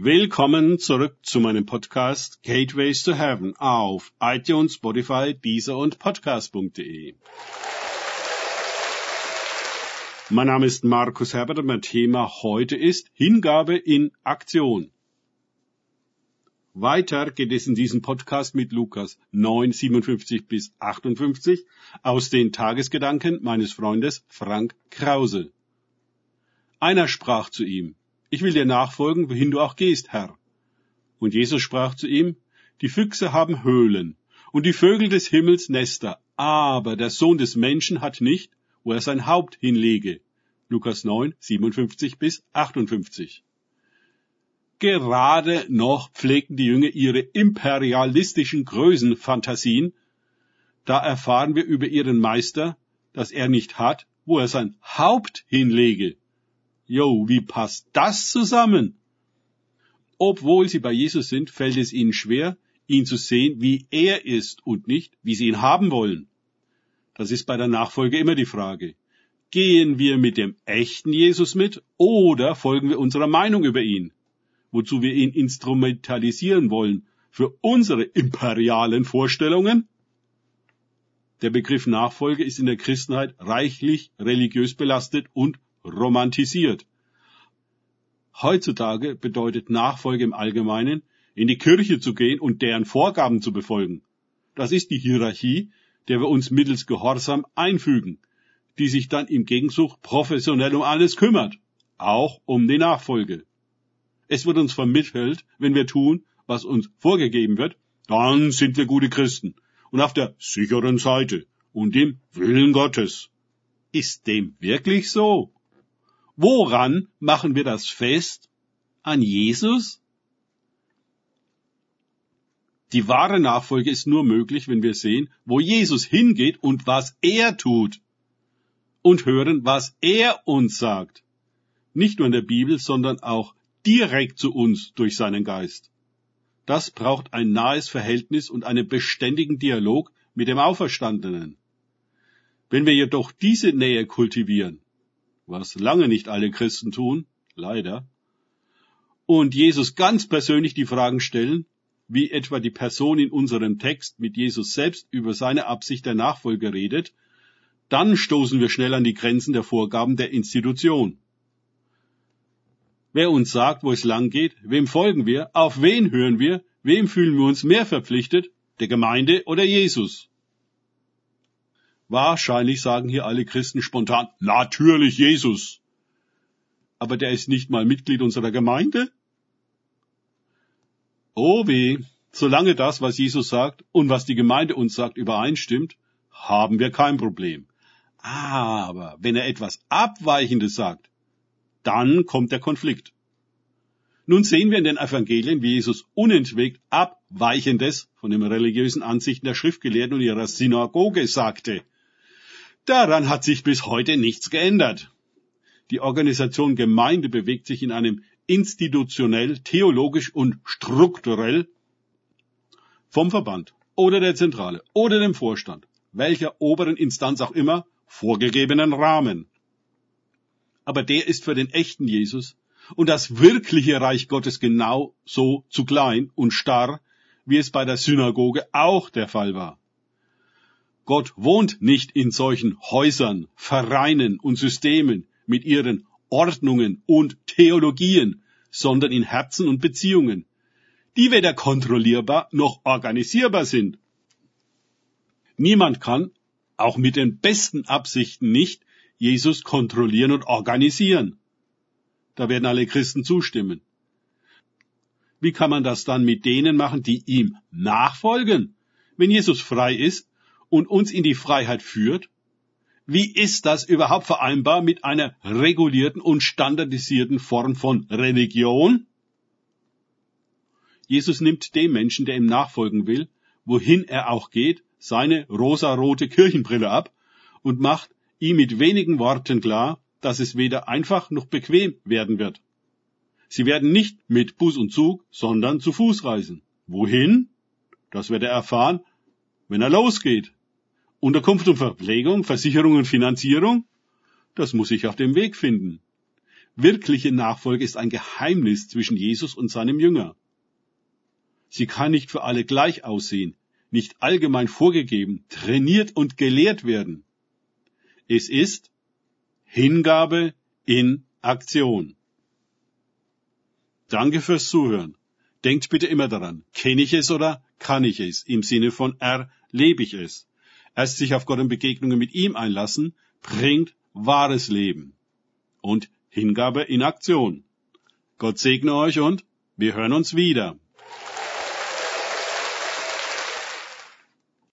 Willkommen zurück zu meinem Podcast Gateways to Heaven auf iTunes, Spotify, Deezer und Podcast.de. Mein Name ist Markus Herbert und mein Thema heute ist Hingabe in Aktion. Weiter geht es in diesem Podcast mit Lukas 9, 57 bis 58 aus den Tagesgedanken meines Freundes Frank Krause. Einer sprach zu ihm, ich will dir nachfolgen, wohin du auch gehst, Herr. Und Jesus sprach zu ihm, die Füchse haben Höhlen und die Vögel des Himmels Nester, aber der Sohn des Menschen hat nicht, wo er sein Haupt hinlege. Lukas 9, 57 bis 58. Gerade noch pflegten die Jünger ihre imperialistischen Größenfantasien. Da erfahren wir über ihren Meister, dass er nicht hat, wo er sein Haupt hinlege. Jo, wie passt das zusammen? Obwohl sie bei Jesus sind, fällt es ihnen schwer, ihn zu sehen, wie er ist und nicht, wie sie ihn haben wollen. Das ist bei der Nachfolge immer die Frage. Gehen wir mit dem echten Jesus mit oder folgen wir unserer Meinung über ihn, wozu wir ihn instrumentalisieren wollen für unsere imperialen Vorstellungen? Der Begriff Nachfolge ist in der Christenheit reichlich religiös belastet und romantisiert. Heutzutage bedeutet Nachfolge im Allgemeinen, in die Kirche zu gehen und deren Vorgaben zu befolgen. Das ist die Hierarchie, der wir uns mittels Gehorsam einfügen, die sich dann im Gegenzug professionell um alles kümmert, auch um die Nachfolge. Es wird uns vermittelt, wenn wir tun, was uns vorgegeben wird, dann sind wir gute Christen und auf der sicheren Seite und im Willen Gottes. Ist dem wirklich so? Woran machen wir das fest? An Jesus? Die wahre Nachfolge ist nur möglich, wenn wir sehen, wo Jesus hingeht und was er tut. Und hören, was er uns sagt. Nicht nur in der Bibel, sondern auch direkt zu uns durch seinen Geist. Das braucht ein nahes Verhältnis und einen beständigen Dialog mit dem Auferstandenen. Wenn wir jedoch diese Nähe kultivieren, was lange nicht alle Christen tun, leider, und Jesus ganz persönlich die Fragen stellen, wie etwa die Person in unserem Text mit Jesus selbst über seine Absicht der Nachfolge redet, dann stoßen wir schnell an die Grenzen der Vorgaben der Institution. Wer uns sagt, wo es lang geht, wem folgen wir, auf wen hören wir, wem fühlen wir uns mehr verpflichtet, der Gemeinde oder Jesus? Wahrscheinlich sagen hier alle Christen spontan, natürlich Jesus. Aber der ist nicht mal Mitglied unserer Gemeinde? Oh weh, solange das, was Jesus sagt und was die Gemeinde uns sagt, übereinstimmt, haben wir kein Problem. Aber wenn er etwas Abweichendes sagt, dann kommt der Konflikt. Nun sehen wir in den Evangelien, wie Jesus unentwegt Abweichendes von den religiösen Ansichten der Schriftgelehrten und ihrer Synagoge sagte. Daran hat sich bis heute nichts geändert. Die Organisation Gemeinde bewegt sich in einem institutionell, theologisch und strukturell vom Verband oder der Zentrale oder dem Vorstand, welcher oberen Instanz auch immer, vorgegebenen Rahmen. Aber der ist für den echten Jesus und das wirkliche Reich Gottes genau so zu klein und starr, wie es bei der Synagoge auch der Fall war. Gott wohnt nicht in solchen Häusern, Vereinen und Systemen mit ihren Ordnungen und Theologien, sondern in Herzen und Beziehungen, die weder kontrollierbar noch organisierbar sind. Niemand kann, auch mit den besten Absichten nicht, Jesus kontrollieren und organisieren. Da werden alle Christen zustimmen. Wie kann man das dann mit denen machen, die ihm nachfolgen? Wenn Jesus frei ist, und uns in die Freiheit führt? Wie ist das überhaupt vereinbar mit einer regulierten und standardisierten Form von Religion? Jesus nimmt dem Menschen, der ihm nachfolgen will, wohin er auch geht, seine rosarote Kirchenbrille ab und macht ihm mit wenigen Worten klar, dass es weder einfach noch bequem werden wird. Sie werden nicht mit Bus und Zug, sondern zu Fuß reisen. Wohin? Das wird er erfahren, wenn er losgeht. Unterkunft und Verpflegung, Versicherung und Finanzierung? Das muss ich auf dem Weg finden. Wirkliche Nachfolge ist ein Geheimnis zwischen Jesus und seinem Jünger. Sie kann nicht für alle gleich aussehen, nicht allgemein vorgegeben, trainiert und gelehrt werden. Es ist Hingabe in Aktion. Danke fürs Zuhören. Denkt bitte immer daran, kenne ich es oder kann ich es? Im Sinne von erlebe ich es. Erst sich auf Gott und Begegnungen mit ihm einlassen, bringt wahres Leben. Und Hingabe in Aktion. Gott segne euch und wir hören uns wieder.